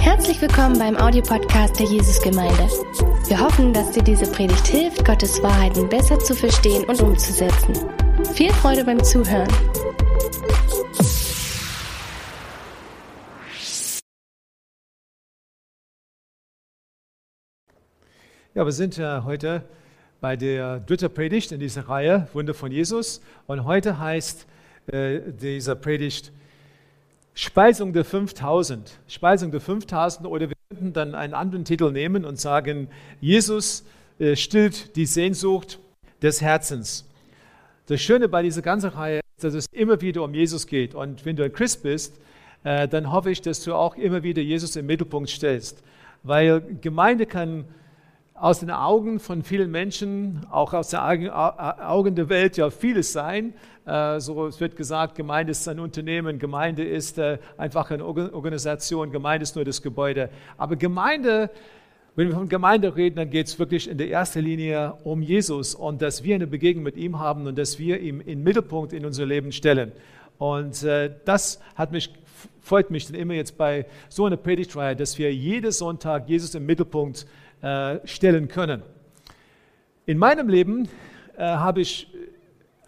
Herzlich willkommen beim Audiopodcast der Jesusgemeinde. Wir hoffen, dass dir diese Predigt hilft, Gottes Wahrheiten besser zu verstehen und umzusetzen. Viel Freude beim Zuhören. Ja, wir sind ja heute bei der dritten Predigt in dieser Reihe Wunder von Jesus. Und heute heißt äh, dieser Predigt Speisung der 5000. Speisung der 5000 oder wir könnten dann einen anderen Titel nehmen und sagen, Jesus äh, stillt die Sehnsucht des Herzens. Das Schöne bei dieser ganzen Reihe ist, dass es immer wieder um Jesus geht. Und wenn du ein Christ bist, äh, dann hoffe ich, dass du auch immer wieder Jesus im Mittelpunkt stellst. Weil Gemeinde kann aus den Augen von vielen Menschen, auch aus den Augen der Welt, ja vieles sein. Äh, so, es wird gesagt, Gemeinde ist ein Unternehmen, Gemeinde ist äh, einfach eine Organisation, Gemeinde ist nur das Gebäude. Aber Gemeinde, wenn wir von Gemeinde reden, dann geht es wirklich in der ersten Linie um Jesus und dass wir eine Begegnung mit ihm haben und dass wir ihn im Mittelpunkt in unser Leben stellen. Und äh, das hat mich, freut mich dann immer jetzt bei so einer Predigtreihe, dass wir jeden Sonntag Jesus im Mittelpunkt stellen können. In meinem Leben äh, habe ich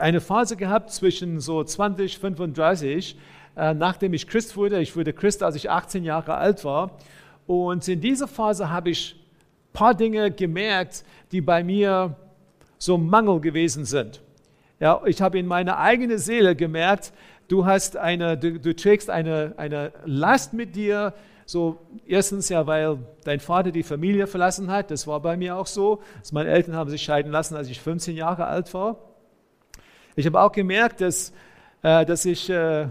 eine Phase gehabt zwischen so 20, 35, äh, nachdem ich Christ wurde. Ich wurde Christ, als ich 18 Jahre alt war. Und in dieser Phase habe ich ein paar Dinge gemerkt, die bei mir so Mangel gewesen sind. Ja, ich habe in meiner eigenen Seele gemerkt, du, hast eine, du, du trägst eine, eine Last mit dir, so, erstens ja, weil dein Vater die Familie verlassen hat. Das war bei mir auch so. Also meine Eltern haben sich scheiden lassen, als ich 15 Jahre alt war. Ich habe auch gemerkt, dass, äh, dass ich äh,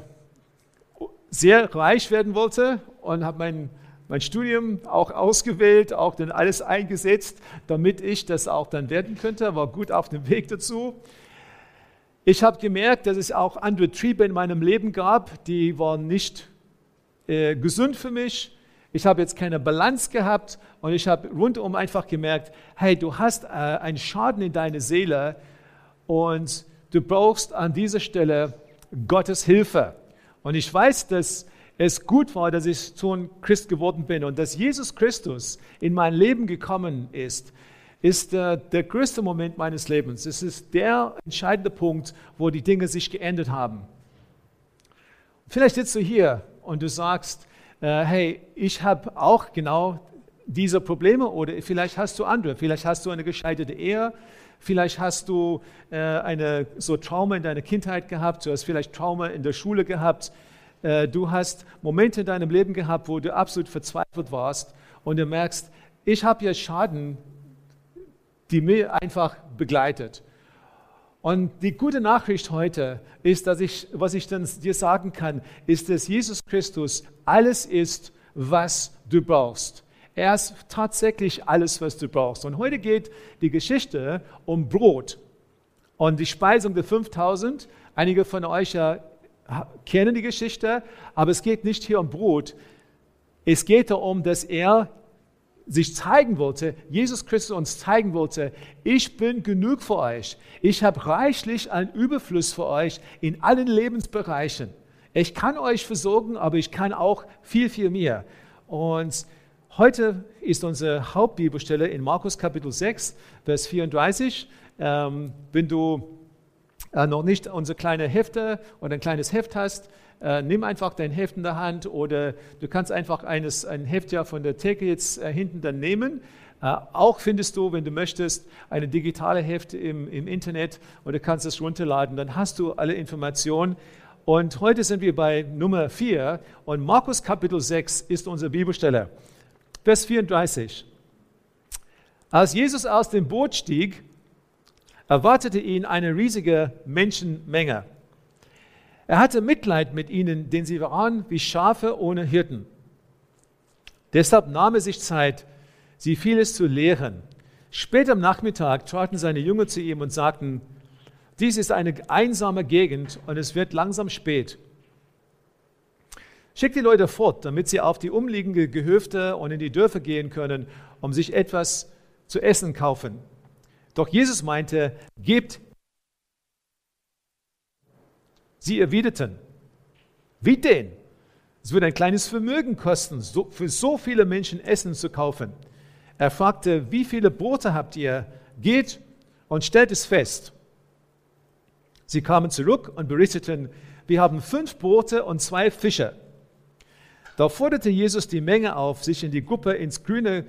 sehr reich werden wollte und habe mein, mein Studium auch ausgewählt, auch dann alles eingesetzt, damit ich das auch dann werden könnte. War gut auf dem Weg dazu. Ich habe gemerkt, dass es auch andere Triebe in meinem Leben gab, die waren nicht äh, gesund für mich. Ich habe jetzt keine Balance gehabt und ich habe rundum einfach gemerkt, hey, du hast äh, einen Schaden in deiner Seele und du brauchst an dieser Stelle Gottes Hilfe. Und ich weiß, dass es gut war, dass ich so ein Christ geworden bin und dass Jesus Christus in mein Leben gekommen ist, ist äh, der größte Moment meines Lebens. Es ist der entscheidende Punkt, wo die Dinge sich geändert haben. Vielleicht sitzt du hier und du sagst, äh, hey, ich habe auch genau diese Probleme oder vielleicht hast du andere, vielleicht hast du eine gescheiterte Ehe, vielleicht hast du äh, eine so Trauma in deiner Kindheit gehabt, du hast vielleicht Trauma in der Schule gehabt, äh, du hast Momente in deinem Leben gehabt, wo du absolut verzweifelt warst und du merkst, ich habe hier Schaden, die mir einfach begleitet. Und die gute Nachricht heute ist, dass ich, was ich dann dir sagen kann, ist, dass Jesus Christus alles ist, was du brauchst. Er ist tatsächlich alles, was du brauchst. Und heute geht die Geschichte um Brot und die Speisung der 5000. Einige von euch ja kennen die Geschichte, aber es geht nicht hier um Brot. Es geht darum, dass er sich zeigen wollte, Jesus Christus uns zeigen wollte, ich bin genug für euch. Ich habe reichlich einen Überfluss für euch in allen Lebensbereichen. Ich kann euch versorgen, aber ich kann auch viel, viel mehr. Und heute ist unsere Hauptbibelstelle in Markus Kapitel 6, Vers 34. Ähm, wenn du äh, noch nicht unsere kleine Hefte oder ein kleines Heft hast, äh, nimm einfach dein Heft in der Hand oder du kannst einfach eines, ein Heft ja von der Theke jetzt äh, hinten dann nehmen. Äh, auch findest du, wenn du möchtest, eine digitale Heft im, im Internet oder kannst es runterladen. Dann hast du alle Informationen. Und heute sind wir bei Nummer 4 und Markus Kapitel 6 ist unsere Bibelstelle. Vers 34. Als Jesus aus dem Boot stieg, erwartete ihn eine riesige Menschenmenge. Er hatte Mitleid mit ihnen, denn sie waren wie Schafe ohne Hirten. Deshalb nahm er sich Zeit, sie vieles zu lehren. Spät am Nachmittag traten seine Jünger zu ihm und sagten, dies ist eine einsame Gegend und es wird langsam spät. Schickt die Leute fort, damit sie auf die umliegenden Gehöfte und in die Dörfer gehen können, um sich etwas zu essen kaufen. Doch Jesus meinte, gebt Sie erwiderten, wie denn? Es würde ein kleines Vermögen kosten, so, für so viele Menschen Essen zu kaufen. Er fragte, wie viele Brote habt ihr? Geht und stellt es fest. Sie kamen zurück und berichteten, wir haben fünf Brote und zwei Fische. Da forderte Jesus die Menge auf, sich in die Gruppe ins grüne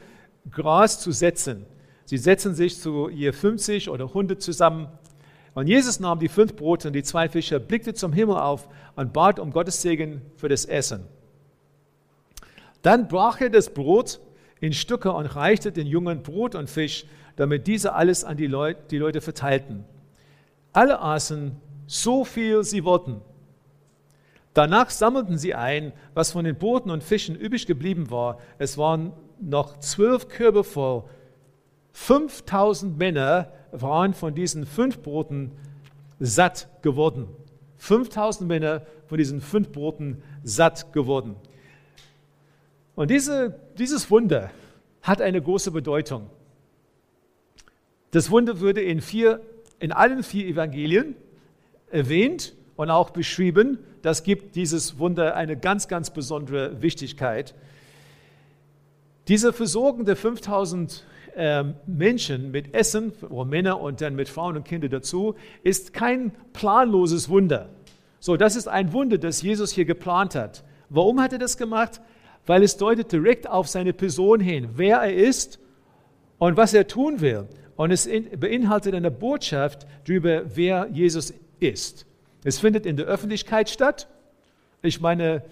Gras zu setzen. Sie setzen sich zu je 50 oder 100 zusammen. Und Jesus nahm die fünf Brote und die zwei Fische, blickte zum Himmel auf und bat um Gottes Segen für das Essen. Dann brach er das Brot in Stücke und reichte den Jungen Brot und Fisch, damit diese alles an die Leute, die Leute verteilten. Alle aßen so viel sie wollten. Danach sammelten sie ein, was von den Booten und Fischen übrig geblieben war. Es waren noch zwölf Körbe voll. 5000 Männer waren von diesen fünf Broten satt geworden. 5000 Männer von diesen fünf Broten satt geworden. Und diese, dieses Wunder hat eine große Bedeutung. Das Wunder wurde in, vier, in allen vier Evangelien erwähnt und auch beschrieben. Das gibt dieses Wunder eine ganz, ganz besondere Wichtigkeit. Diese Versorgung der 5000 äh, Menschen mit Essen, Männer und dann mit Frauen und Kindern dazu, ist kein planloses Wunder. So, das ist ein Wunder, das Jesus hier geplant hat. Warum hat er das gemacht? Weil es deutet direkt auf seine Person hin, wer er ist und was er tun will. Und es beinhaltet eine Botschaft darüber, wer Jesus ist. Es findet in der Öffentlichkeit statt. Ich meine,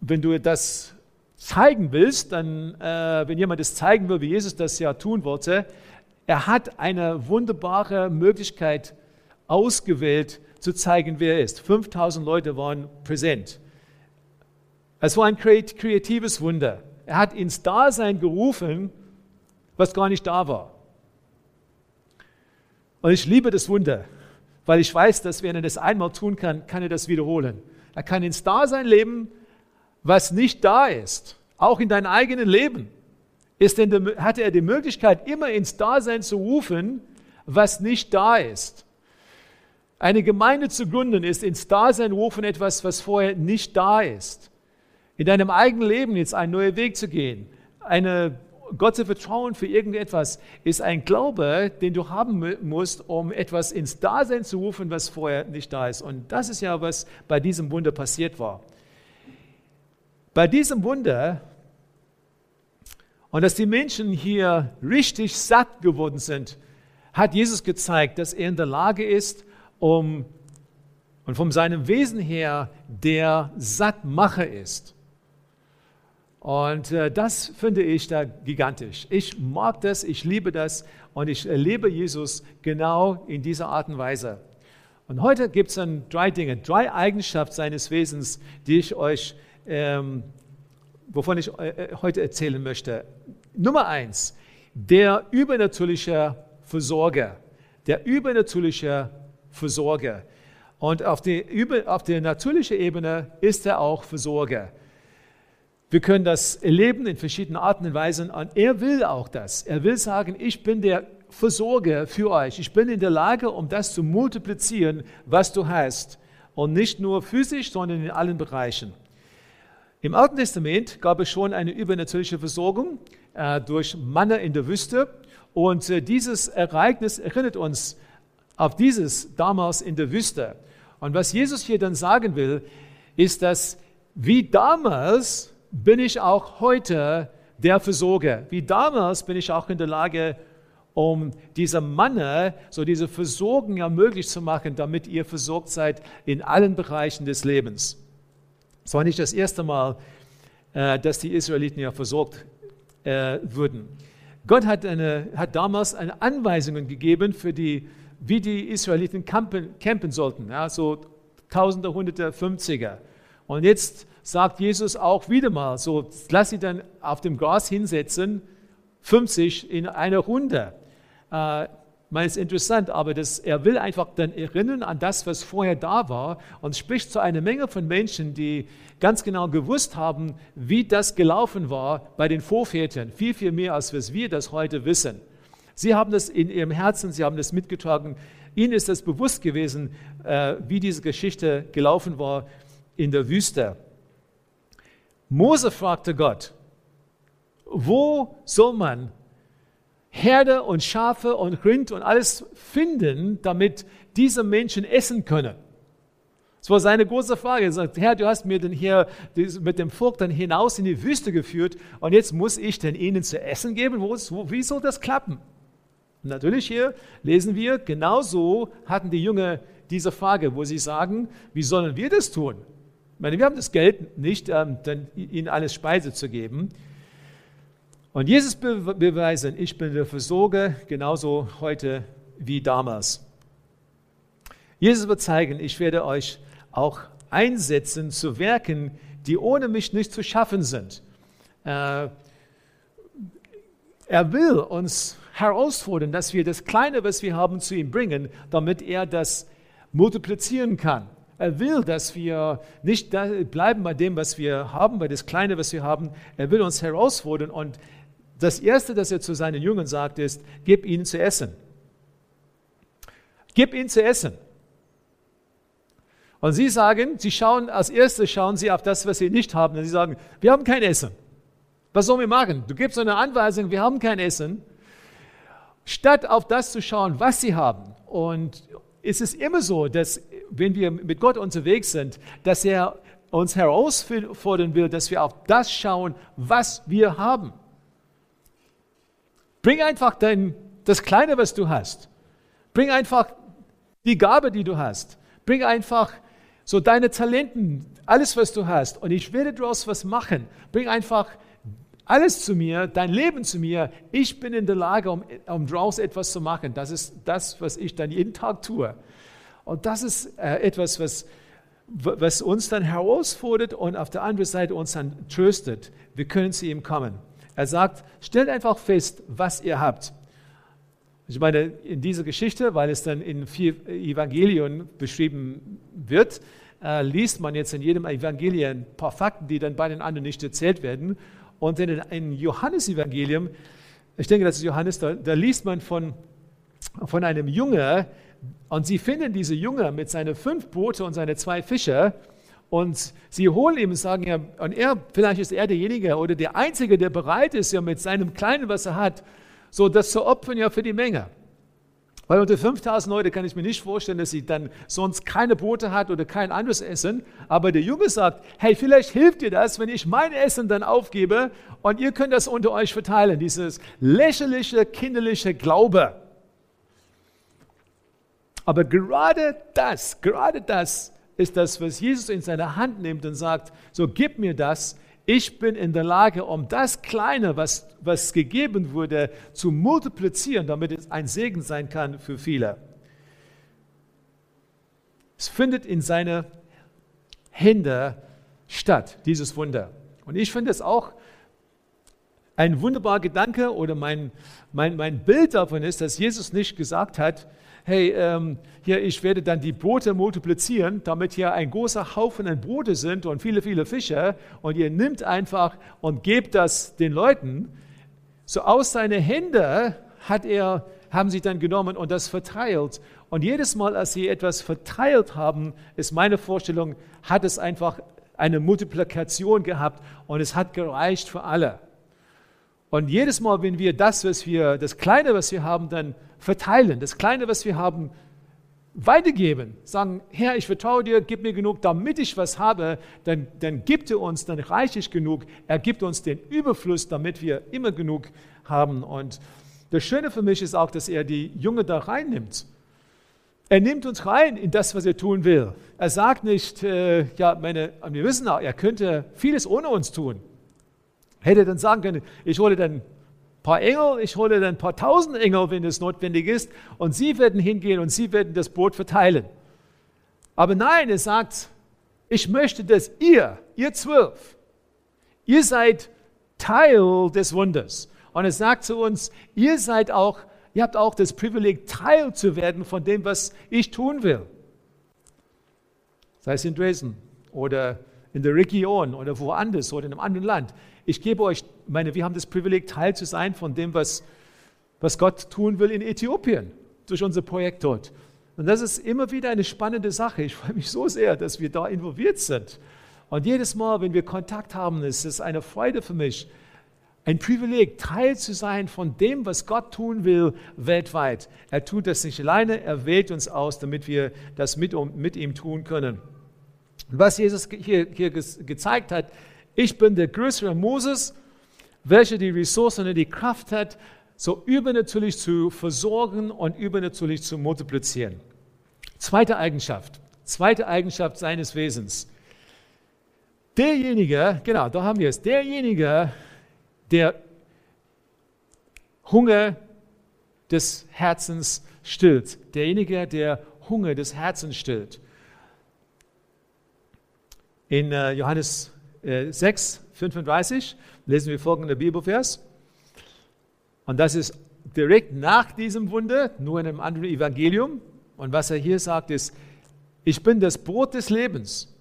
wenn du das zeigen willst, dann, äh, wenn jemand es zeigen will, wie Jesus das ja tun wollte, er hat eine wunderbare Möglichkeit ausgewählt, zu zeigen, wer er ist. 5000 Leute waren präsent. Es war ein kreatives Wunder. Er hat ins Dasein gerufen, was gar nicht da war. Und ich liebe das Wunder weil ich weiß, dass wenn er das einmal tun kann, kann er das wiederholen. Er kann ins Dasein leben, was nicht da ist. Auch in deinem eigenen Leben ist denn, hat er die Möglichkeit, immer ins Dasein zu rufen, was nicht da ist. Eine Gemeinde zu gründen ist ins Dasein rufen etwas, was vorher nicht da ist. In deinem eigenen Leben jetzt einen neuen Weg zu gehen, eine Gott zu vertrauen für irgendetwas ist ein Glaube, den du haben musst, um etwas ins Dasein zu rufen, was vorher nicht da ist. Und das ist ja, was bei diesem Wunder passiert war. Bei diesem Wunder, und dass die Menschen hier richtig satt geworden sind, hat Jesus gezeigt, dass er in der Lage ist, um und von seinem Wesen her der Sattmacher ist. Und äh, das finde ich da gigantisch. Ich mag das, ich liebe das und ich erlebe Jesus genau in dieser Art und Weise. Und heute gibt es dann drei Dinge, drei Eigenschaften seines Wesens, die ich euch, ähm, wovon ich äh, äh heute erzählen möchte. Nummer eins, der übernatürliche Versorger. Der übernatürliche Versorger. Und auf der, auf der natürlichen Ebene ist er auch Versorger. Wir können das erleben in verschiedenen Arten und Weisen. Und er will auch das. Er will sagen, ich bin der Versorger für euch. Ich bin in der Lage, um das zu multiplizieren, was du hast. Und nicht nur physisch, sondern in allen Bereichen. Im Alten Testament gab es schon eine übernatürliche Versorgung äh, durch Manna in der Wüste. Und äh, dieses Ereignis erinnert uns auf dieses damals in der Wüste. Und was Jesus hier dann sagen will, ist, dass wie damals bin ich auch heute der Versorger. Wie damals bin ich auch in der Lage, um dieser Manne, so diese Versorgung ja möglich zu machen, damit ihr versorgt seid in allen Bereichen des Lebens. Es war nicht das erste Mal, äh, dass die Israeliten ja versorgt äh, wurden. Gott hat, eine, hat damals eine Anweisungen gegeben, für die, wie die Israeliten campen, campen sollten. Ja, so Tausende, Hunderte, Fünfziger. Und jetzt sagt Jesus auch wieder mal, so lass sie dann auf dem Gras hinsetzen, 50 in einer Runde. Äh, man ist interessant, aber das, er will einfach dann erinnern an das, was vorher da war und spricht zu einer Menge von Menschen, die ganz genau gewusst haben, wie das gelaufen war bei den Vorvätern. Viel, viel mehr, als was wir das heute wissen. Sie haben das in ihrem Herzen, sie haben das mitgetragen. Ihnen ist das bewusst gewesen, äh, wie diese Geschichte gelaufen war in der Wüste. Mose fragte Gott, wo soll man Herde und Schafe und Rind und alles finden, damit diese Menschen essen können? Das war seine große Frage. Er sagt, Herr, du hast mir denn hier mit dem Volk dann hinaus in die Wüste geführt und jetzt muss ich denn ihnen zu essen geben? Wo, wie soll das klappen? Und natürlich hier lesen wir, genauso hatten die Jünger diese Frage, wo sie sagen, wie sollen wir das tun? Meine, wir haben das Geld nicht, ähm, dann ihnen alles Speise zu geben. Und Jesus be beweisen, ich bin der Versorger, genauso heute wie damals. Jesus wird zeigen, ich werde euch auch einsetzen zu Werken, die ohne mich nicht zu schaffen sind. Äh, er will uns herausfordern, dass wir das Kleine, was wir haben, zu ihm bringen, damit er das multiplizieren kann. Er will, dass wir nicht bleiben bei dem, was wir haben, bei das Kleine, was wir haben. Er will uns herausfordern. Und das Erste, das er zu seinen Jüngern sagt, ist, gib ihnen zu essen. Gib ihnen zu essen. Und sie sagen, sie schauen, als erstes schauen sie auf das, was sie nicht haben. Und sie sagen, wir haben kein Essen. Was sollen wir machen? Du gibst eine Anweisung, wir haben kein Essen. Statt auf das zu schauen, was sie haben. Und es ist immer so, dass wenn wir mit Gott unterwegs sind, dass er uns herausfordern will, dass wir auf das schauen, was wir haben. Bring einfach dein, das Kleine, was du hast. Bring einfach die Gabe, die du hast. Bring einfach so deine Talenten, alles, was du hast. Und ich werde daraus was machen. Bring einfach alles zu mir, dein Leben zu mir. Ich bin in der Lage, um, um daraus etwas zu machen. Das ist das, was ich dann jeden Tag tue. Und das ist äh, etwas, was, was uns dann herausfordert und auf der anderen Seite uns dann tröstet. Wir können zu ihm kommen. Er sagt, stellt einfach fest, was ihr habt. Ich meine, in dieser Geschichte, weil es dann in vier Evangelien beschrieben wird, äh, liest man jetzt in jedem Evangelium ein paar Fakten, die dann bei den anderen nicht erzählt werden. Und in einem Johannesevangelium, ich denke, das ist Johannes, da, da liest man von, von einem Junge, und sie finden diese Junge mit seinen fünf Boote und seinen zwei Fische. Und sie holen ihm und sagen, ja, und er, vielleicht ist er derjenige oder der Einzige, der bereit ist, ja mit seinem Kleinen, was er hat, so das zu opfern ja für die Menge. Weil unter 5000 Leute kann ich mir nicht vorstellen, dass sie dann sonst keine Brote hat oder kein anderes Essen. Aber der Junge sagt, hey, vielleicht hilft dir das, wenn ich mein Essen dann aufgebe und ihr könnt das unter euch verteilen. Dieses lächerliche, kinderliche Glaube. Aber gerade das, gerade das ist das, was Jesus in seine Hand nimmt und sagt, so gib mir das, ich bin in der Lage, um das Kleine, was, was gegeben wurde, zu multiplizieren, damit es ein Segen sein kann für viele. Es findet in seine Hände statt, dieses Wunder. Und ich finde es auch ein wunderbarer Gedanke oder mein, mein, mein Bild davon ist, dass Jesus nicht gesagt hat, hey, ähm, hier, ich werde dann die Brote multiplizieren, damit hier ein großer Haufen an Brote sind und viele, viele Fische und ihr nimmt einfach und gebt das den Leuten. So aus seinen Händen hat er, haben sie dann genommen und das verteilt. Und jedes Mal, als sie etwas verteilt haben, ist meine Vorstellung, hat es einfach eine Multiplikation gehabt und es hat gereicht für alle. Und jedes Mal, wenn wir das, was wir, das Kleine, was wir haben, dann verteilen, das Kleine, was wir haben, weitergeben, sagen, Herr, ich vertraue dir, gib mir genug, damit ich was habe, dann, dann gibt er uns dann reichlich genug. Er gibt uns den Überfluss, damit wir immer genug haben. Und das Schöne für mich ist auch, dass er die Junge da reinnimmt. Er nimmt uns rein in das, was er tun will. Er sagt nicht, äh, ja, meine, wir wissen auch, er könnte vieles ohne uns tun. Hätte dann sagen können, ich hole dann paar Engel, ich hole dann ein paar tausend Engel, wenn es notwendig ist, und sie werden hingehen und sie werden das Brot verteilen. Aber nein, er sagt, ich möchte, dass ihr, ihr zwölf, ihr seid Teil des Wunders. Und er sagt zu uns, ihr seid auch, ihr habt auch das Privileg, Teil zu werden von dem, was ich tun will. Sei es in Dresden oder in der Region oder woanders oder in einem anderen Land. Ich gebe euch, meine, wir haben das Privileg, Teil zu sein von dem, was, was Gott tun will in Äthiopien durch unser Projekt dort. Und das ist immer wieder eine spannende Sache. Ich freue mich so sehr, dass wir da involviert sind. Und jedes Mal, wenn wir Kontakt haben, ist es eine Freude für mich, ein Privileg, Teil zu sein von dem, was Gott tun will weltweit. Er tut das nicht alleine, er wählt uns aus, damit wir das mit, mit ihm tun können. Was Jesus hier, hier gezeigt hat, ich bin der größere Moses, welcher die Ressourcen und die Kraft hat, so übernatürlich zu versorgen und übernatürlich zu multiplizieren. Zweite Eigenschaft, zweite Eigenschaft seines Wesens. Derjenige, genau, da haben wir es, derjenige, der Hunger des Herzens stillt, derjenige, der Hunger des Herzens stillt. In äh, Johannes 6, 35 lesen wir folgenden Bibelvers. Und das ist direkt nach diesem Wunder, nur in einem anderen Evangelium. Und was er hier sagt, ist, ich bin das Brot des Lebens.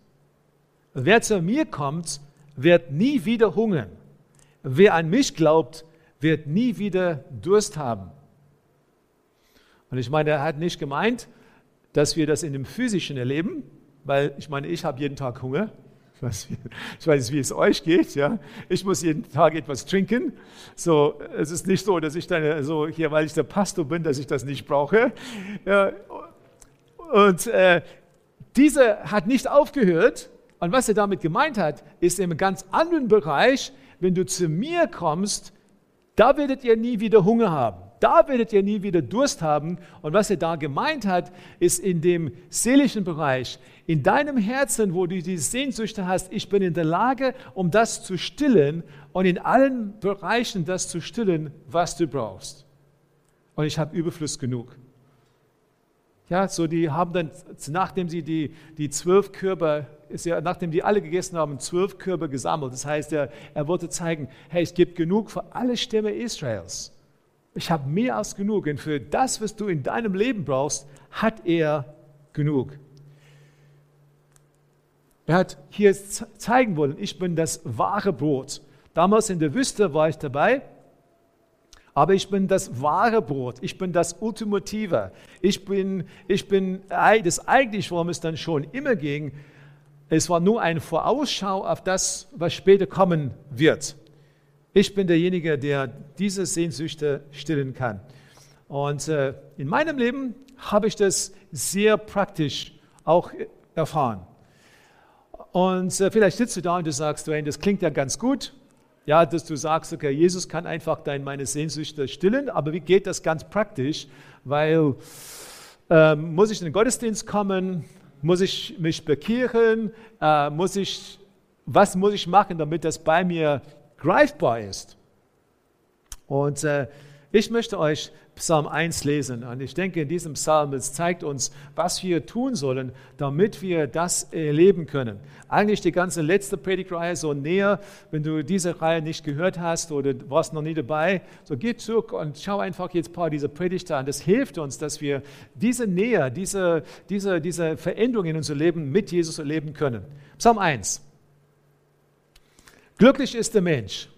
Wer zu mir kommt, wird nie wieder hungern. Wer an mich glaubt, wird nie wieder Durst haben. Und ich meine, er hat nicht gemeint, dass wir das in dem physischen erleben, weil ich meine, ich habe jeden Tag Hunger. Ich weiß, ich weiß, wie es euch geht. Ja? Ich muss jeden Tag etwas trinken. So, es ist nicht so, dass ich dann so hier, weil ich der Pastor bin, dass ich das nicht brauche. Ja, und äh, dieser hat nicht aufgehört. Und was er damit gemeint hat, ist im ganz anderen Bereich, wenn du zu mir kommst, da werdet ihr nie wieder Hunger haben. Da werdet ihr nie wieder Durst haben. Und was er da gemeint hat, ist in dem seelischen Bereich, in deinem Herzen, wo du die Sehnsüchte hast, ich bin in der Lage, um das zu stillen und in allen Bereichen das zu stillen, was du brauchst. Und ich habe Überfluss genug. Ja, so die haben dann, nachdem sie die, die zwölf Körper, ist ja, nachdem die alle gegessen haben, zwölf Körper gesammelt. Das heißt, er, er wollte zeigen, hey, es gibt genug für alle Stämme Israels. Ich habe mehr als genug. Und für das, was du in deinem Leben brauchst, hat er genug. Er hat hier zeigen wollen, ich bin das wahre Brot. Damals in der Wüste war ich dabei, aber ich bin das wahre Brot. Ich bin das Ultimative. Ich bin, ich bin das eigentlich, worum es dann schon immer ging. Es war nur eine Vorausschau auf das, was später kommen wird. Ich bin derjenige, der diese Sehnsüchte stillen kann. Und äh, in meinem Leben habe ich das sehr praktisch auch erfahren. Und äh, vielleicht sitzt du da und du sagst, Dwayne, das klingt ja ganz gut. Ja, dass du sagst, okay, Jesus kann einfach dein, meine Sehnsüchte stillen, aber wie geht das ganz praktisch? Weil äh, muss ich in den Gottesdienst kommen? Muss ich mich bekehren? Äh, muss ich, was muss ich machen, damit das bei mir greifbar ist. Und äh, ich möchte euch Psalm 1 lesen. Und ich denke, in diesem Psalm, es zeigt uns, was wir tun sollen, damit wir das erleben können. Eigentlich die ganze letzte Predigtreihe so näher. Wenn du diese Reihe nicht gehört hast oder warst noch nie dabei, so geh zurück und schau einfach jetzt ein paar dieser Predigte an. Das hilft uns, dass wir diese Nähe, diese, diese, diese Veränderung in unser Leben mit Jesus erleben können. Psalm 1. Glücklich ist der Mensch.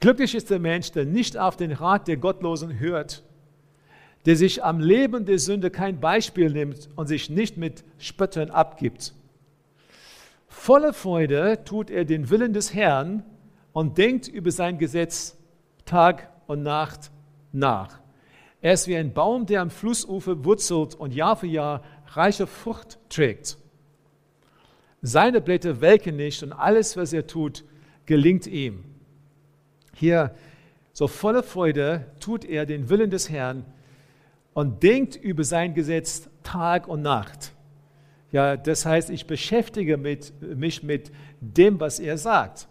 Glücklich ist der Mensch, der nicht auf den Rat der Gottlosen hört, der sich am Leben der Sünde kein Beispiel nimmt und sich nicht mit Spöttern abgibt. Voller Freude tut er den Willen des Herrn und denkt über sein Gesetz Tag und Nacht nach. Er ist wie ein Baum, der am Flussufer wurzelt und Jahr für Jahr reiche Frucht trägt. Seine Blätter welken nicht und alles, was er tut, gelingt ihm. Hier, so voller Freude, tut er den Willen des Herrn und denkt über sein Gesetz Tag und Nacht. Ja, das heißt, ich beschäftige mit, mich mit dem, was er sagt.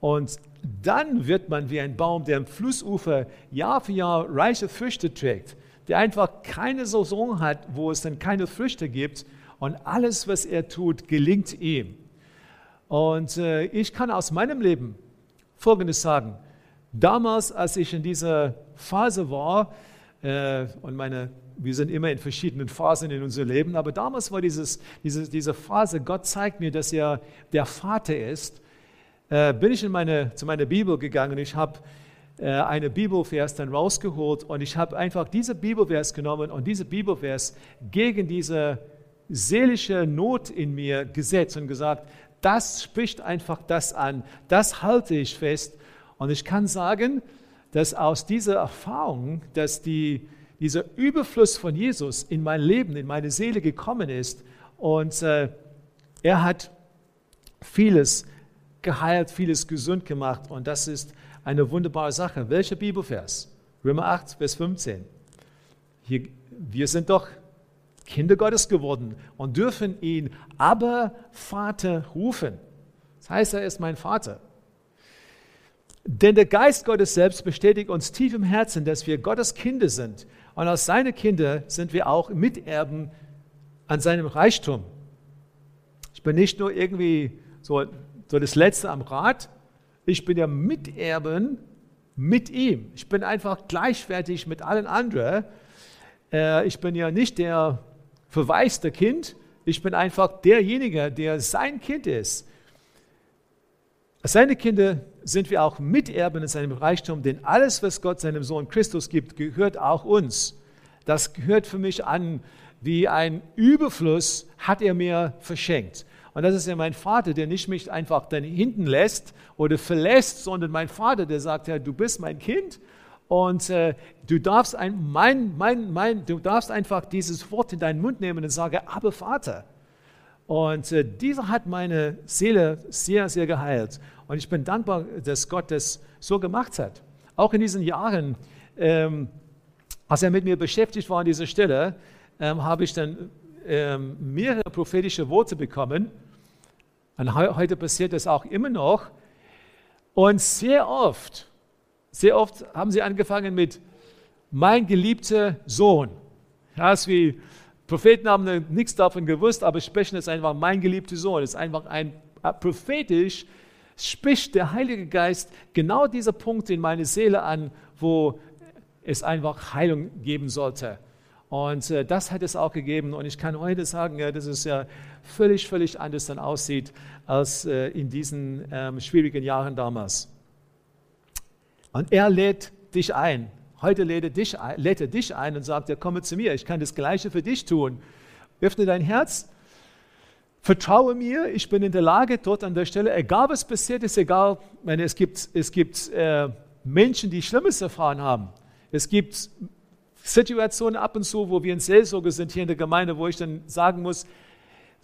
Und dann wird man wie ein Baum, der am Flussufer Jahr für Jahr reiche Früchte trägt, der einfach keine Saison hat, wo es dann keine Früchte gibt und alles, was er tut, gelingt ihm. Und äh, ich kann aus meinem Leben Folgendes sagen. Damals, als ich in dieser Phase war, äh, und meine, wir sind immer in verschiedenen Phasen in unserem Leben, aber damals war dieses, diese, diese Phase, Gott zeigt mir, dass er der Vater ist, äh, bin ich in meine, zu meiner Bibel gegangen. Ich habe eine Bibelvers dann rausgeholt und ich habe einfach diese Bibelvers genommen und diese Bibelvers gegen diese seelische Not in mir gesetzt und gesagt, das spricht einfach das an. Das halte ich fest. Und ich kann sagen, dass aus dieser Erfahrung, dass die, dieser Überfluss von Jesus in mein Leben, in meine Seele gekommen ist und äh, er hat vieles geheilt, vieles gesund gemacht und das ist eine wunderbare Sache. Welcher Bibelvers? Römer 8, Vers 15. Hier, wir sind doch Kinder Gottes geworden und dürfen ihn aber Vater rufen. Das heißt, er ist mein Vater. Denn der Geist Gottes selbst bestätigt uns tief im Herzen, dass wir Gottes Kinder sind. Und als seine Kinder sind wir auch Miterben an seinem Reichtum. Ich bin nicht nur irgendwie so, so das Letzte am Rad, ich bin ja Miterben mit ihm. Ich bin einfach gleichwertig mit allen anderen. Äh, ich bin ja nicht der verwaiste Kind, ich bin einfach derjenige, der sein Kind ist. Seine Kinder sind wir auch Miterben in seinem Reichtum, denn alles, was Gott seinem Sohn Christus gibt, gehört auch uns. Das gehört für mich an wie ein Überfluss, hat er mir verschenkt. Und das ist ja mein Vater, der nicht mich einfach dann hinten lässt oder verlässt, sondern mein Vater, der sagt, ja, du bist mein Kind und äh, du, darfst ein, mein, mein, mein, du darfst einfach dieses Wort in deinen Mund nehmen und sagen, aber Vater. Und äh, dieser hat meine Seele sehr, sehr geheilt. Und ich bin dankbar, dass Gott das so gemacht hat. Auch in diesen Jahren, ähm, als er mit mir beschäftigt war an dieser Stelle, ähm, habe ich dann ähm, mehrere prophetische Worte bekommen. Und heute passiert das auch immer noch. Und sehr oft sehr oft haben sie angefangen mit mein geliebter Sohn. Ist wie Propheten haben nichts davon gewusst, aber sprechen es einfach mein geliebter Sohn. Es ist einfach ein äh, prophetisch spricht der Heilige Geist genau dieser Punkt in meine Seele an, wo es einfach Heilung geben sollte. Und äh, das hat es auch gegeben. Und ich kann heute sagen, dass es ja völlig, völlig anders dann aussieht als äh, in diesen ähm, schwierigen Jahren damals. Und er lädt dich ein. Heute lädt er dich ein, lädt er dich ein und sagt, ja, komme zu mir, ich kann das Gleiche für dich tun. Öffne dein Herz, vertraue mir, ich bin in der Lage, dort an der Stelle, egal was passiert ist, egal, meine, es gibt, es gibt äh, Menschen, die Schlimmes erfahren haben. Es gibt Situationen ab und zu, wo wir in Seelsorge sind hier in der Gemeinde, wo ich dann sagen muss,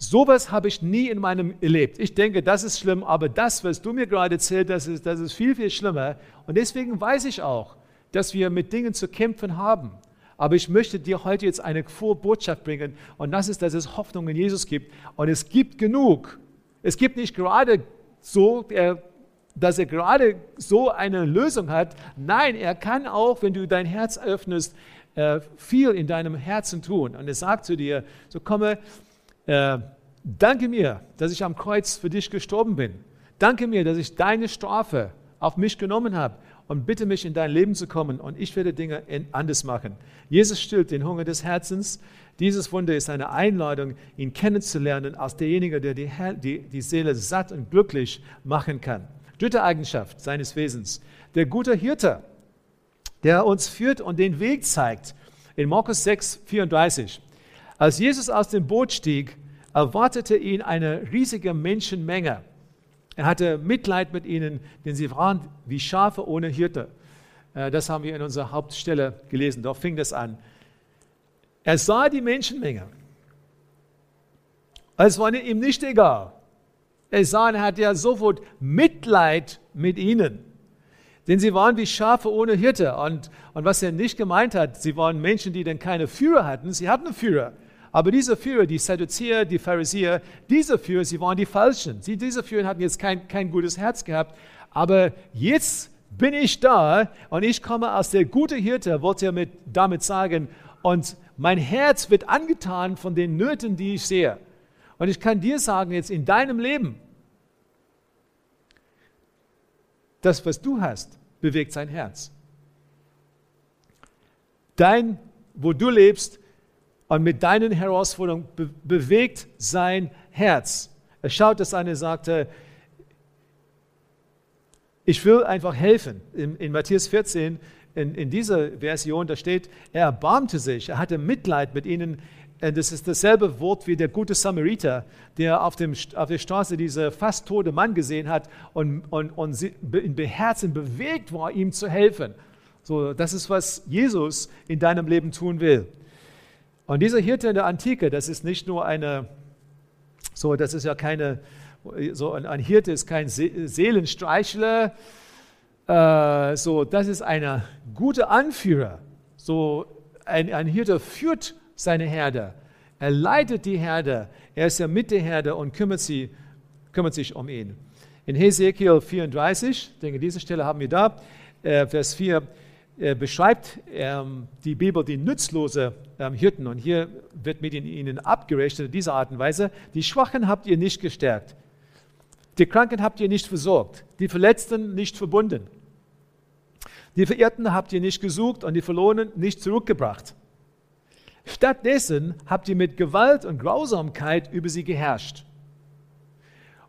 Sowas habe ich nie in meinem erlebt. Ich denke, das ist schlimm, aber das, was du mir gerade erzählt, das ist, das ist viel, viel schlimmer. Und deswegen weiß ich auch, dass wir mit Dingen zu kämpfen haben. Aber ich möchte dir heute jetzt eine Vorbotschaft bringen und das ist, dass es Hoffnung in Jesus gibt. Und es gibt genug. Es gibt nicht gerade so, dass er gerade so eine Lösung hat. Nein, er kann auch, wenn du dein Herz öffnest, äh, viel in deinem Herzen tun. Und er sagt zu dir, so komme, äh, danke mir, dass ich am Kreuz für dich gestorben bin. Danke mir, dass ich deine Strafe auf mich genommen habe und bitte mich in dein Leben zu kommen und ich werde Dinge anders machen. Jesus stillt den Hunger des Herzens. Dieses Wunder ist eine Einladung, ihn kennenzulernen als derjenige, der die, die, die Seele satt und glücklich machen kann. Dritte Eigenschaft seines Wesens, der gute Hirte, der uns führt und den Weg zeigt. In Markus 6, 34. Als Jesus aus dem Boot stieg, erwartete ihn eine riesige Menschenmenge. Er hatte Mitleid mit ihnen, denn sie waren wie Schafe ohne Hirte. Äh, das haben wir in unserer Hauptstelle gelesen. Dort fing das an. Er sah die Menschenmenge. Es war ihm nicht egal. Er sah und hatte ja sofort Mitleid mit ihnen. Denn sie waren wie Schafe ohne Hirte. Und, und was er nicht gemeint hat, sie waren Menschen, die dann keine Führer hatten. Sie hatten einen Führer. Aber diese Führer, die Sadduzäer, die Pharisäer, diese Führer, sie waren die Falschen. Sie, diese Führer hatten jetzt kein, kein gutes Herz gehabt. Aber jetzt bin ich da und ich komme als der gute Hirte, wollte er mit, damit sagen. Und mein Herz wird angetan von den Nöten, die ich sehe. Und ich kann dir sagen, jetzt in deinem Leben, das, was du hast, bewegt sein Herz. Dein, wo du lebst, und mit deinen Herausforderungen be bewegt sein Herz. Er schaut es an und sagte, ich will einfach helfen. In, in Matthäus 14, in, in dieser Version, da steht, er erbarmte sich, er hatte Mitleid mit ihnen, äh, das ist dasselbe Wort wie der gute Samariter, der auf, dem, auf der Straße diesen fast toten Mann gesehen hat und, und, und in Herzen bewegt war, ihm zu helfen. So, das ist, was Jesus in deinem Leben tun will. Und dieser Hirte in der Antike, das ist nicht nur eine, so, das ist ja keine, so ein, ein Hirte ist kein Seelenstreichler, äh, so, das ist ein guter Anführer. So, ein, ein Hirte führt seine Herde. Er leitet die Herde. Er ist ja mit der Herde und kümmert, sie, kümmert sich um ihn. In Hesekiel 34, ich denke, diese Stelle haben wir da, äh, Vers 4, äh, beschreibt ähm, die Bibel die nutzlose ähm, Hirten. Und hier wird mit ihnen abgerechnet in dieser Art und Weise. Die Schwachen habt ihr nicht gestärkt. Die Kranken habt ihr nicht versorgt. Die Verletzten nicht verbunden. Die Verirrten habt ihr nicht gesucht und die Verlorenen nicht zurückgebracht. Stattdessen habt ihr mit Gewalt und Grausamkeit über sie geherrscht.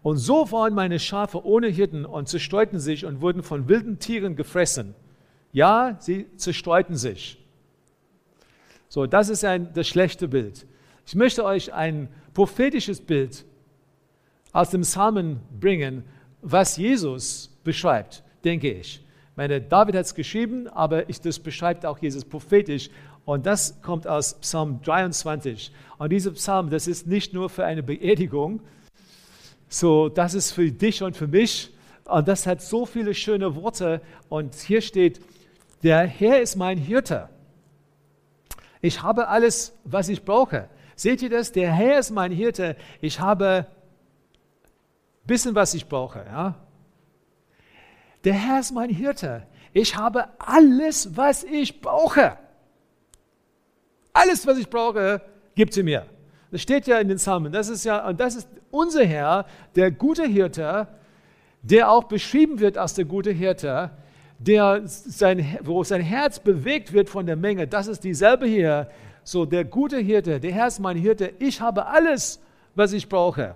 Und so waren meine Schafe ohne Hirten und zerstreuten sich und wurden von wilden Tieren gefressen. Ja, sie zerstreuten sich. So, das ist ein, das schlechte Bild. Ich möchte euch ein prophetisches Bild aus dem Psalmen bringen, was Jesus beschreibt, denke ich. Ich meine, David hat es geschrieben, aber ich, das beschreibt auch Jesus prophetisch. Und das kommt aus Psalm 23. Und dieser Psalm, das ist nicht nur für eine Beerdigung, so, das ist für dich und für mich. Und das hat so viele schöne Worte. Und hier steht, der Herr ist mein Hirte. Ich habe alles, was ich brauche. Seht ihr das? Der Herr ist mein Hirte. Ich habe ein bisschen, was ich brauche. Ja? Der Herr ist mein Hirte. Ich habe alles, was ich brauche. Alles, was ich brauche, gibt sie mir. Das steht ja in den Psalmen. Das ist ja, und das ist unser Herr, der gute Hirte, der auch beschrieben wird als der gute Hirte, der sein, wo sein Herz bewegt wird von der Menge. Das ist dieselbe hier. So, der gute Hirte, der Herr ist mein Hirte. Ich habe alles, was ich brauche.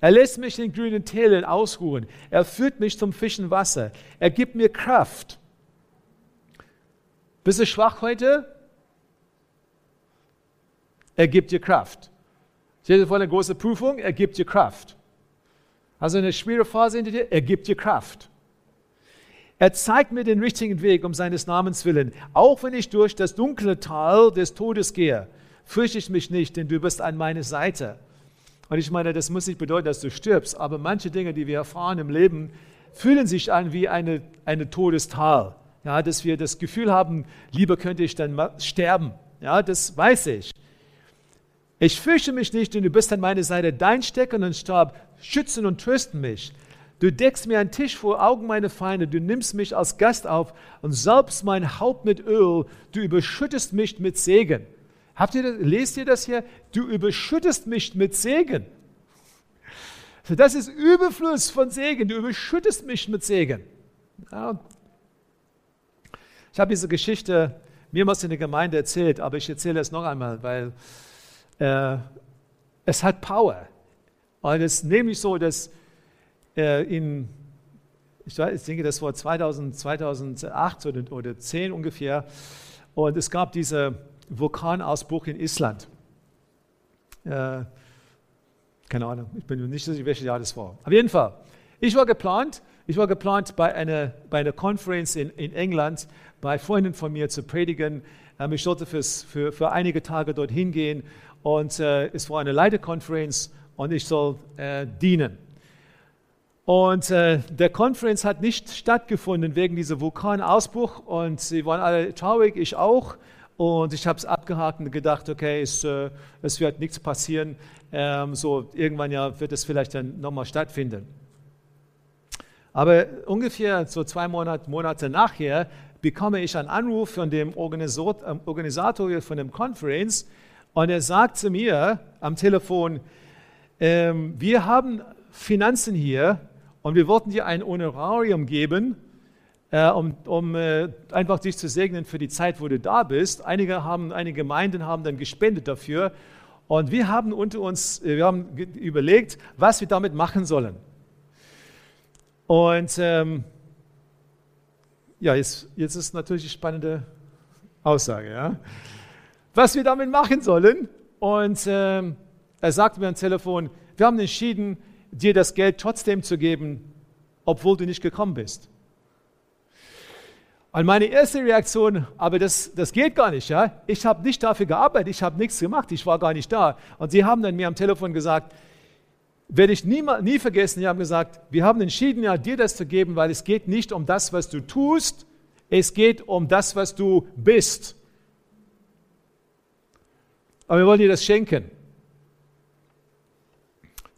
Er lässt mich in grünen Tälern ausruhen. Er führt mich zum Fischen Wasser. Er gibt mir Kraft. Bist du schwach heute? Er gibt dir Kraft. Stell dir vor eine große Prüfung, er gibt dir Kraft. Also eine schwere Phase hinter dir, er gibt dir Kraft. Er zeigt mir den richtigen Weg um seines Namens willen. Auch wenn ich durch das dunkle Tal des Todes gehe, fürchte ich mich nicht, denn du bist an meiner Seite. Und ich meine, das muss nicht bedeuten, dass du stirbst, aber manche Dinge, die wir erfahren im Leben, fühlen sich an wie eine, eine Todestal. Ja, dass wir das Gefühl haben, lieber könnte ich dann sterben. Ja, das weiß ich. Ich fürchte mich nicht, denn du bist an meiner Seite. Dein Stecken und Stab schützen und trösten mich. Du deckst mir einen Tisch vor Augen meiner Feinde. Du nimmst mich als Gast auf und salbst mein Haupt mit Öl. Du überschüttest mich mit Segen. Habt ihr das, lest ihr das hier? Du überschüttest mich mit Segen. Das ist Überfluss von Segen. Du überschüttest mich mit Segen. Ja. Ich habe diese Geschichte mehrmals in der Gemeinde erzählt, aber ich erzähle es noch einmal, weil äh, es hat Power. Und es ist nämlich so, dass äh, in, ich, denke, das war 2000, 2008 oder, oder 2010 ungefähr, und es gab diesen Vulkanausbruch in Island. Äh, keine Ahnung, ich bin nicht sicher, welches Jahr das war. Auf jeden Fall, ich war geplant, ich war geplant, bei einer, bei einer Konferenz in, in England bei Freunden von mir zu predigen. Ähm, ich sollte fürs, für, für einige Tage dorthin gehen und äh, es war eine Leiterkonferenz und ich soll äh, dienen. Und äh, der Konferenz hat nicht stattgefunden wegen dieser Vulkanausbruch und sie waren alle traurig, ich auch. Und ich habe es abgehakt und gedacht, okay, es, äh, es wird nichts passieren. Ähm, so irgendwann ja wird es vielleicht dann nochmal stattfinden. Aber ungefähr so zwei Monate, Monate nachher bekomme ich einen Anruf von dem Organisator, Organisator von der Konferenz, und er sagt zu mir am Telefon, ähm, wir haben Finanzen hier und wir wollten dir ein Honorarium geben, äh, um, um äh, einfach dich zu segnen für die Zeit, wo du da bist. Einige, haben, einige Gemeinden haben dann gespendet dafür. Und wir haben unter uns, äh, wir haben überlegt, was wir damit machen sollen. Und ähm, ja, jetzt, jetzt ist natürlich eine spannende Aussage. Ja? Was wir damit machen sollen, und äh, er sagte mir am Telefon, wir haben entschieden, dir das Geld trotzdem zu geben, obwohl du nicht gekommen bist. Und meine erste Reaktion, aber das, das geht gar nicht, ja. Ich habe nicht dafür gearbeitet, ich habe nichts gemacht, ich war gar nicht da. Und sie haben dann mir am Telefon gesagt, werde ich nie, nie vergessen, sie haben gesagt, wir haben entschieden, ja, dir das zu geben, weil es geht nicht um das, was du tust, es geht um das, was du bist. Aber wir wollen dir das schenken.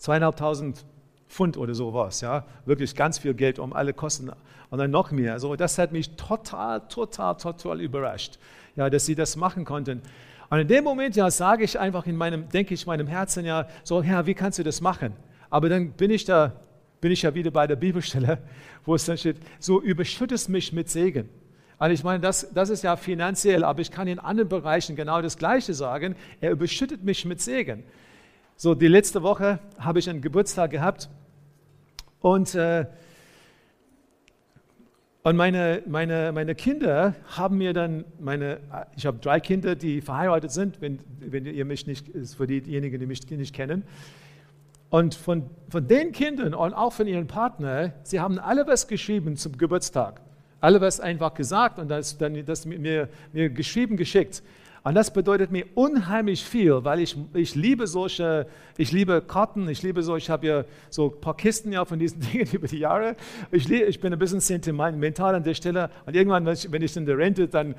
Zweieinhalbtausend Pfund oder sowas, ja, wirklich ganz viel Geld um alle Kosten und dann noch mehr. Also das hat mich total, total, total überrascht, ja, dass sie das machen konnten. Und in dem Moment, ja, sage ich einfach in meinem, denke ich meinem Herzen, ja, so, Herr, wie kannst du das machen? Aber dann bin ich da, bin ich ja wieder bei der Bibelstelle, wo es dann steht, so überschüttest mich mit Segen. Also ich meine, das, das ist ja finanziell, aber ich kann in anderen Bereichen genau das Gleiche sagen. Er überschüttet mich mit Segen. So, die letzte Woche habe ich einen Geburtstag gehabt und, äh, und meine, meine, meine Kinder haben mir dann, meine, ich habe drei Kinder, die verheiratet sind, wenn, wenn ihr mich nicht, ist für diejenigen, die mich nicht kennen. Und von, von den Kindern und auch von ihren Partnern, sie haben alle was geschrieben zum Geburtstag. Alle was einfach gesagt und das, dann das mir, mir geschrieben geschickt. Und das bedeutet mir unheimlich viel, weil ich, ich liebe solche, ich liebe Karten, ich liebe so, ich habe ja so ein paar Kisten ja von diesen Dingen über die Jahre. Ich, ich bin ein bisschen sentimental an der Stelle und irgendwann, wenn ich, wenn ich in der Rente dann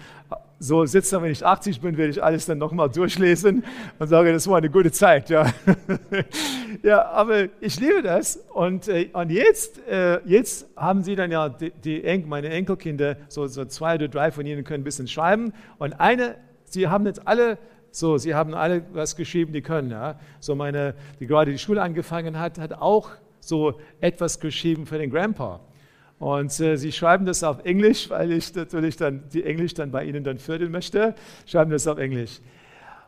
so sitze, wenn ich 80 bin, werde ich alles dann nochmal durchlesen und sage, das war eine gute Zeit. Ja, ja aber ich liebe das und, äh, und jetzt, äh, jetzt haben sie dann ja, die, die meine Enkelkinder, so, so zwei oder drei von ihnen können ein bisschen schreiben und eine Sie haben jetzt alle so, sie haben alle was geschrieben, die können. Ja. So meine, die gerade die Schule angefangen hat, hat auch so etwas geschrieben für den Grandpa. Und äh, sie schreiben das auf Englisch, weil ich natürlich dann die Englisch dann bei ihnen dann fördern möchte, schreiben das auf Englisch.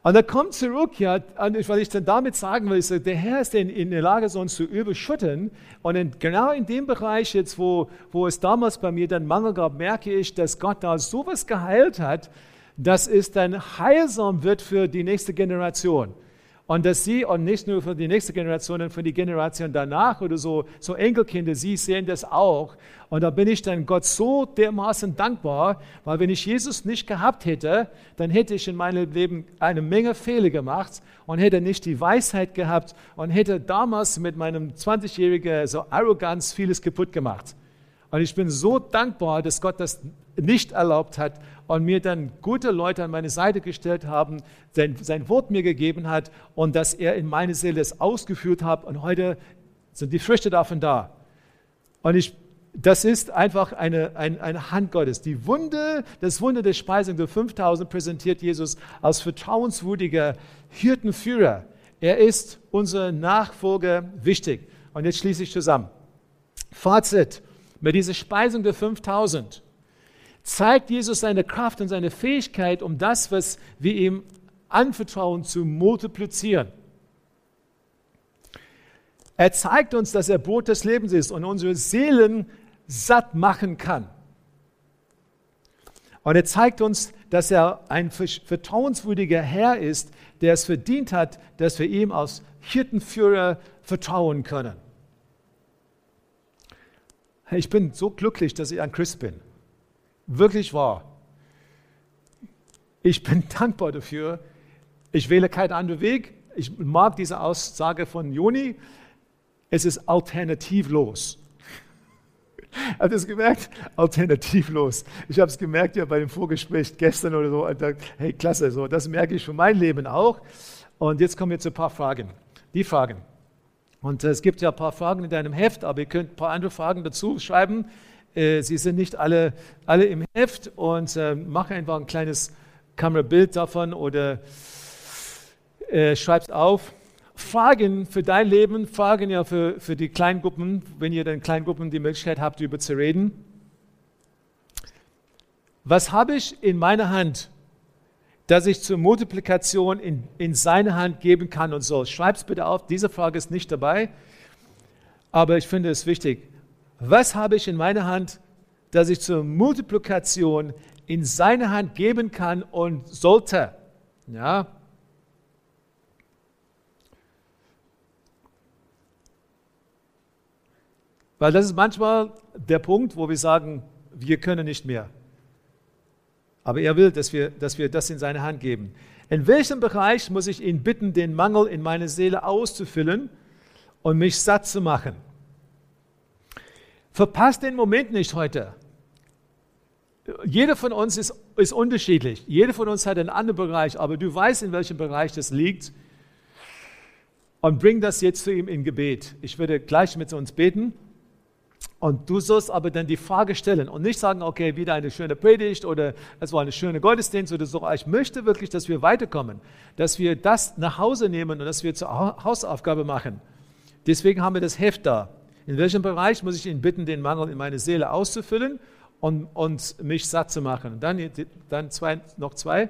Und er kommt zurück, ja, weil ich dann damit sagen will, der Herr ist in, in der Lage, so uns zu überschütten. Und in, genau in dem Bereich jetzt, wo, wo es damals bei mir dann Mangel gab, merke ich, dass Gott da sowas geheilt hat, dass es dann heilsam wird für die nächste Generation. Und dass sie, und nicht nur für die nächste Generation, sondern für die Generation danach oder so, so Enkelkinder, sie sehen das auch. Und da bin ich dann Gott so dermaßen dankbar, weil wenn ich Jesus nicht gehabt hätte, dann hätte ich in meinem Leben eine Menge Fehler gemacht und hätte nicht die Weisheit gehabt und hätte damals mit meinem 20-jährigen so Arroganz vieles kaputt gemacht. Und ich bin so dankbar, dass Gott das nicht erlaubt hat und mir dann gute Leute an meine Seite gestellt haben, sein, sein Wort mir gegeben hat und dass er in meine Seele es ausgeführt hat und heute sind die Früchte davon da. Und ich, das ist einfach eine, eine, eine Hand Gottes. Die Wunde, das Wunder der Speisung der 5000 präsentiert Jesus als vertrauenswürdiger Hirtenführer. Er ist unser Nachfolger wichtig. Und jetzt schließe ich zusammen. Fazit mit dieser Speisung der 5000 zeigt Jesus seine Kraft und seine Fähigkeit, um das, was wir ihm anvertrauen, zu multiplizieren. Er zeigt uns, dass er Brot des Lebens ist und unsere Seelen satt machen kann. Und er zeigt uns, dass er ein vertrauenswürdiger Herr ist, der es verdient hat, dass wir ihm als Hirtenführer vertrauen können. Ich bin so glücklich, dass ich ein Christ bin. Wirklich wahr. Ich bin dankbar dafür. Ich wähle keinen anderen Weg. Ich mag diese Aussage von Joni. Es ist alternativlos. Habt ihr es gemerkt? Alternativlos. Ich habe es gemerkt ja bei dem Vorgespräch gestern oder so. Und dachte, hey, klasse, so, das merke ich für mein Leben auch. Und jetzt kommen wir zu ein paar Fragen. Die Fragen. Und es gibt ja ein paar Fragen in deinem Heft, aber ihr könnt ein paar andere Fragen dazu schreiben. Äh, sie sind nicht alle, alle im Heft und äh, mache einfach ein kleines Kamerabild davon oder äh, schreib es auf. Fragen für dein Leben, Fragen ja für, für die Kleingruppen, wenn ihr den Kleingruppen die Möglichkeit habt, darüber zu reden. Was habe ich in meiner Hand, das ich zur Multiplikation in, in seine Hand geben kann und so? Schreib es bitte auf, diese Frage ist nicht dabei, aber ich finde es wichtig was habe ich in meiner Hand, dass ich zur Multiplikation in seine Hand geben kann und sollte. Ja. Weil das ist manchmal der Punkt, wo wir sagen, wir können nicht mehr. Aber er will, dass wir, dass wir das in seine Hand geben. In welchem Bereich muss ich ihn bitten, den Mangel in meiner Seele auszufüllen und mich satt zu machen? Verpasst den Moment nicht heute. Jeder von uns ist, ist unterschiedlich. Jeder von uns hat einen anderen Bereich, aber du weißt, in welchem Bereich das liegt. Und bring das jetzt zu ihm in Gebet. Ich würde gleich mit uns beten. Und du sollst aber dann die Frage stellen und nicht sagen, okay, wieder eine schöne Predigt oder es war eine schöne Gottesdienst oder so. Ich möchte wirklich, dass wir weiterkommen, dass wir das nach Hause nehmen und dass wir zur Hausaufgabe machen. Deswegen haben wir das Heft da. In welchem Bereich muss ich ihn bitten, den Mangel in meine Seele auszufüllen und, und mich satt zu machen? Dann, dann zwei, noch zwei.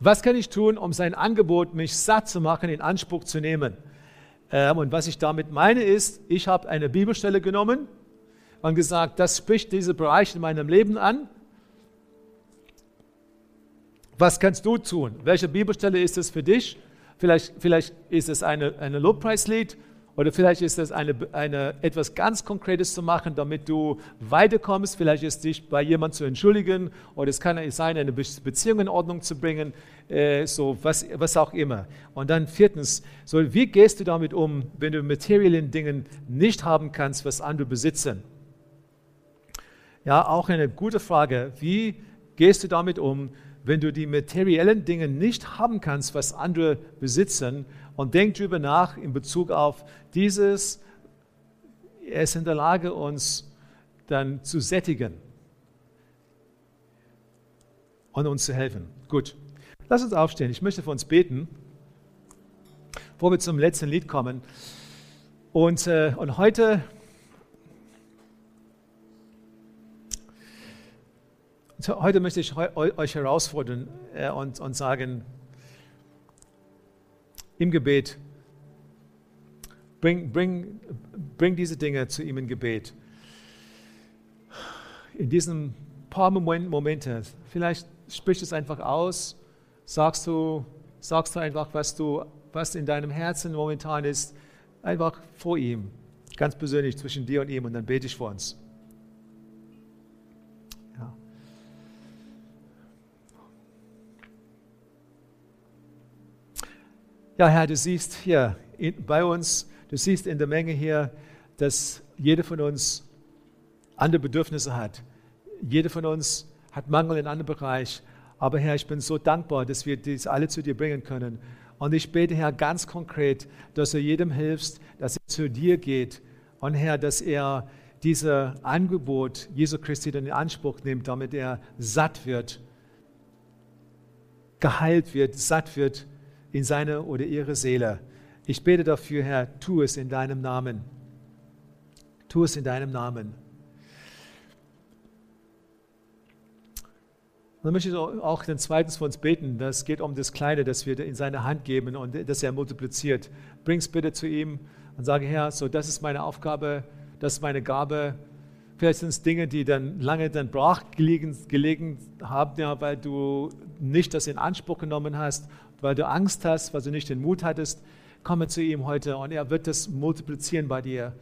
Was kann ich tun, um sein Angebot, mich satt zu machen, in Anspruch zu nehmen? Ähm, und was ich damit meine ist, ich habe eine Bibelstelle genommen und gesagt, das spricht diese Bereich in meinem Leben an. Was kannst du tun? Welche Bibelstelle ist es für dich? Vielleicht, vielleicht ist es eine, eine Lobpreislied oder vielleicht ist es eine, eine, etwas ganz Konkretes zu machen, damit du weiterkommst. Vielleicht ist dich bei jemandem zu entschuldigen oder es kann sein, eine Beziehung in Ordnung zu bringen, äh, so was, was auch immer. Und dann viertens, so wie gehst du damit um, wenn du materiellen Dingen nicht haben kannst, was andere besitzen? Ja, auch eine gute Frage. Wie gehst du damit um, wenn du die materiellen Dinge nicht haben kannst, was andere besitzen? Und denk darüber nach in Bezug auf dieses, er ist in der Lage, uns dann zu sättigen und uns zu helfen. Gut, lass uns aufstehen. Ich möchte für uns beten, bevor wir zum letzten Lied kommen. Und, äh, und heute Heute möchte ich euch herausfordern äh, und, und sagen, im Gebet, bring, bring, bring diese Dinge zu ihm im Gebet. In diesen paar Momente, vielleicht sprichst du es einfach aus, sagst du, sagst du einfach, was, du, was in deinem Herzen momentan ist, einfach vor ihm, ganz persönlich zwischen dir und ihm und dann bete ich vor uns. Ja, Herr, du siehst hier bei uns, du siehst in der Menge hier, dass jeder von uns andere Bedürfnisse hat. Jeder von uns hat Mangel in einem Bereich. Aber Herr, ich bin so dankbar, dass wir dies alle zu dir bringen können. Und ich bete, Herr, ganz konkret, dass du jedem hilfst, dass er zu dir geht. Und Herr, dass er dieses Angebot Jesu Christi dann in Anspruch nimmt, damit er satt wird, geheilt wird, satt wird in seine oder ihre Seele. Ich bete dafür, Herr, tu es in deinem Namen. Tu es in deinem Namen. dann möchte ich auch den zweiten von uns beten. Das geht um das Kleine, das wir in seine Hand geben und das er multipliziert. Bring es bitte zu ihm und sage, Herr, so das ist meine Aufgabe, das ist meine Gabe. Vielleicht sind es Dinge, die dann lange dann brach gelegen, gelegen haben, ja, weil du nicht das in Anspruch genommen hast weil du Angst hast, weil du nicht den Mut hattest, komme zu ihm heute und er wird das multiplizieren bei dir.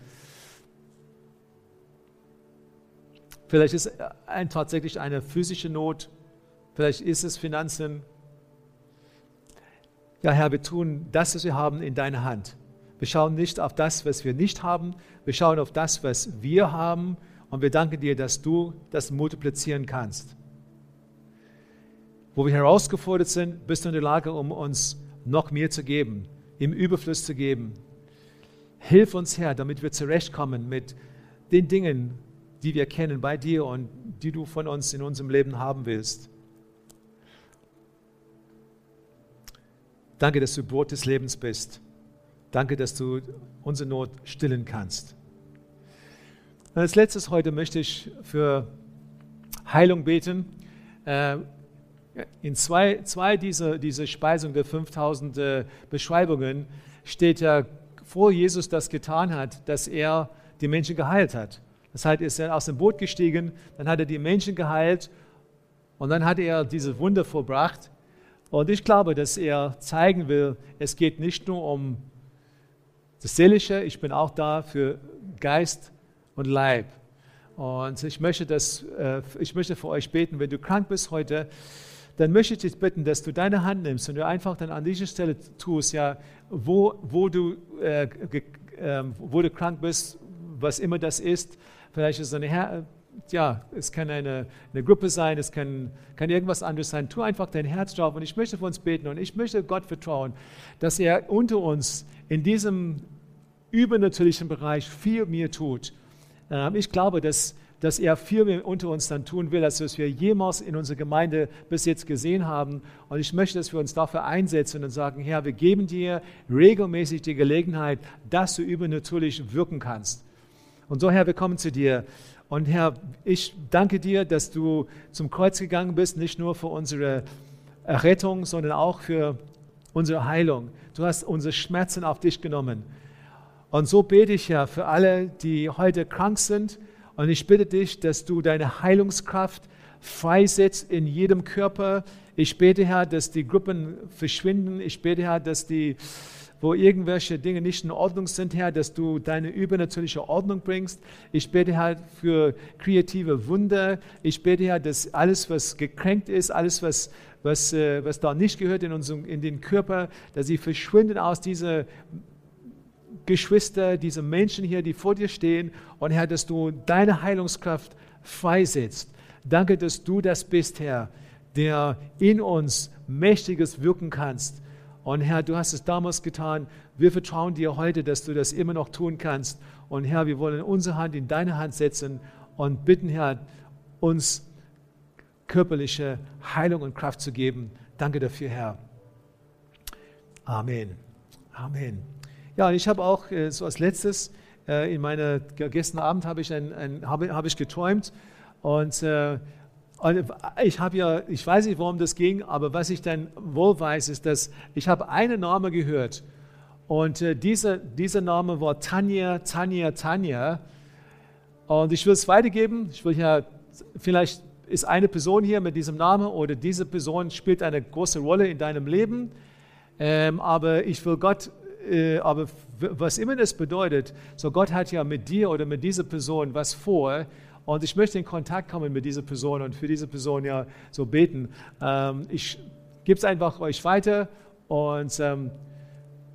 Vielleicht ist es tatsächlich eine physische Not, vielleicht ist es Finanzen. Ja, Herr, wir tun das, was wir haben, in deine Hand. Wir schauen nicht auf das, was wir nicht haben, wir schauen auf das, was wir haben und wir danken dir, dass du das multiplizieren kannst wo wir herausgefordert sind, bist du in der Lage, um uns noch mehr zu geben, im Überfluss zu geben. Hilf uns, Herr, damit wir zurechtkommen mit den Dingen, die wir kennen bei dir und die du von uns in unserem Leben haben willst. Danke, dass du Brot des Lebens bist. Danke, dass du unsere Not stillen kannst. Und als letztes heute möchte ich für Heilung beten. In zwei, zwei dieser, dieser Speisung der 5000 äh, Beschreibungen steht ja, vor Jesus das getan hat, dass er die Menschen geheilt hat. Das heißt, er ist aus dem Boot gestiegen, dann hat er die Menschen geheilt und dann hat er diese Wunder vollbracht. Und ich glaube, dass er zeigen will, es geht nicht nur um das Seelische, ich bin auch da für Geist und Leib. Und ich möchte, das, äh, ich möchte für euch beten, wenn du krank bist heute, dann möchte ich dich bitten, dass du deine Hand nimmst und du einfach dann an dieser Stelle tust, ja, wo, wo, du, äh, äh, wo du krank bist, was immer das ist. Vielleicht ist es eine, Her ja, es kann eine, eine Gruppe sein, es kann, kann irgendwas anderes sein. Tu einfach dein Herz drauf und ich möchte für uns beten und ich möchte Gott vertrauen, dass er unter uns in diesem übernatürlichen Bereich viel mehr tut. Ähm, ich glaube, dass, dass er viel mehr unter uns dann tun will, als was wir jemals in unserer Gemeinde bis jetzt gesehen haben. Und ich möchte, dass wir uns dafür einsetzen und sagen, Herr, wir geben dir regelmäßig die Gelegenheit, dass du übernatürlich wirken kannst. Und so, Herr, wir kommen zu dir. Und Herr, ich danke dir, dass du zum Kreuz gegangen bist, nicht nur für unsere Errettung, sondern auch für unsere Heilung. Du hast unsere Schmerzen auf dich genommen. Und so bete ich ja für alle, die heute krank sind. Und ich bitte dich, dass du deine Heilungskraft freisetzt in jedem Körper. Ich bete, Herr, dass die Gruppen verschwinden. Ich bete, Herr, dass die, wo irgendwelche Dinge nicht in Ordnung sind, Herr, dass du deine übernatürliche Ordnung bringst. Ich bete, Herr, für kreative Wunder. Ich bete, Herr, dass alles, was gekränkt ist, alles, was, was, äh, was da nicht gehört in, unserem, in den Körper, dass sie verschwinden aus dieser Geschwister, diese Menschen hier, die vor dir stehen. Und Herr, dass du deine Heilungskraft freisetzt. Danke, dass du das bist, Herr, der in uns Mächtiges wirken kannst. Und Herr, du hast es damals getan. Wir vertrauen dir heute, dass du das immer noch tun kannst. Und Herr, wir wollen unsere Hand in deine Hand setzen und bitten, Herr, uns körperliche Heilung und Kraft zu geben. Danke dafür, Herr. Amen. Amen. Ja, und ich habe auch äh, so als letztes äh, in meiner gestern Abend habe ich ein, ein habe, habe ich geträumt und äh, ich habe ja, ich weiß nicht, worum das ging, aber was ich dann wohl weiß, ist, dass ich habe einen Namen gehört und äh, dieser, dieser Name war Tanja, Tanja, Tanja. Und ich will es weitergeben. Ich will ja, vielleicht ist eine Person hier mit diesem Namen oder diese Person spielt eine große Rolle in deinem Leben. Ähm, aber ich will Gott aber was immer das bedeutet, so Gott hat ja mit dir oder mit dieser Person was vor. Und ich möchte in Kontakt kommen mit dieser Person und für diese Person ja so beten. Ähm, ich gebe es einfach euch weiter und ähm,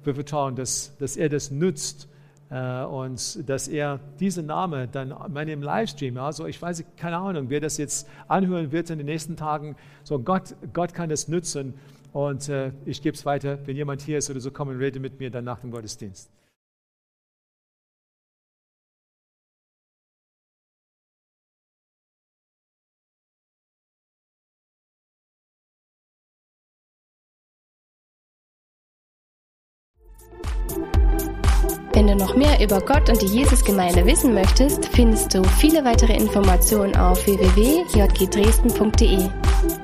wir vertrauen, dass, dass er das nützt äh, und dass er diesen Name dann meine im Livestream, also ich weiß keine Ahnung, wer das jetzt anhören wird in den nächsten Tagen, so Gott, Gott kann das nützen und äh, ich gebe es weiter. Wenn jemand hier ist oder so, komm und rede mit mir dann nach dem Gottesdienst. Wenn du noch mehr über Gott und die Jesusgemeinde wissen möchtest, findest du viele weitere Informationen auf www.jgdresden.de.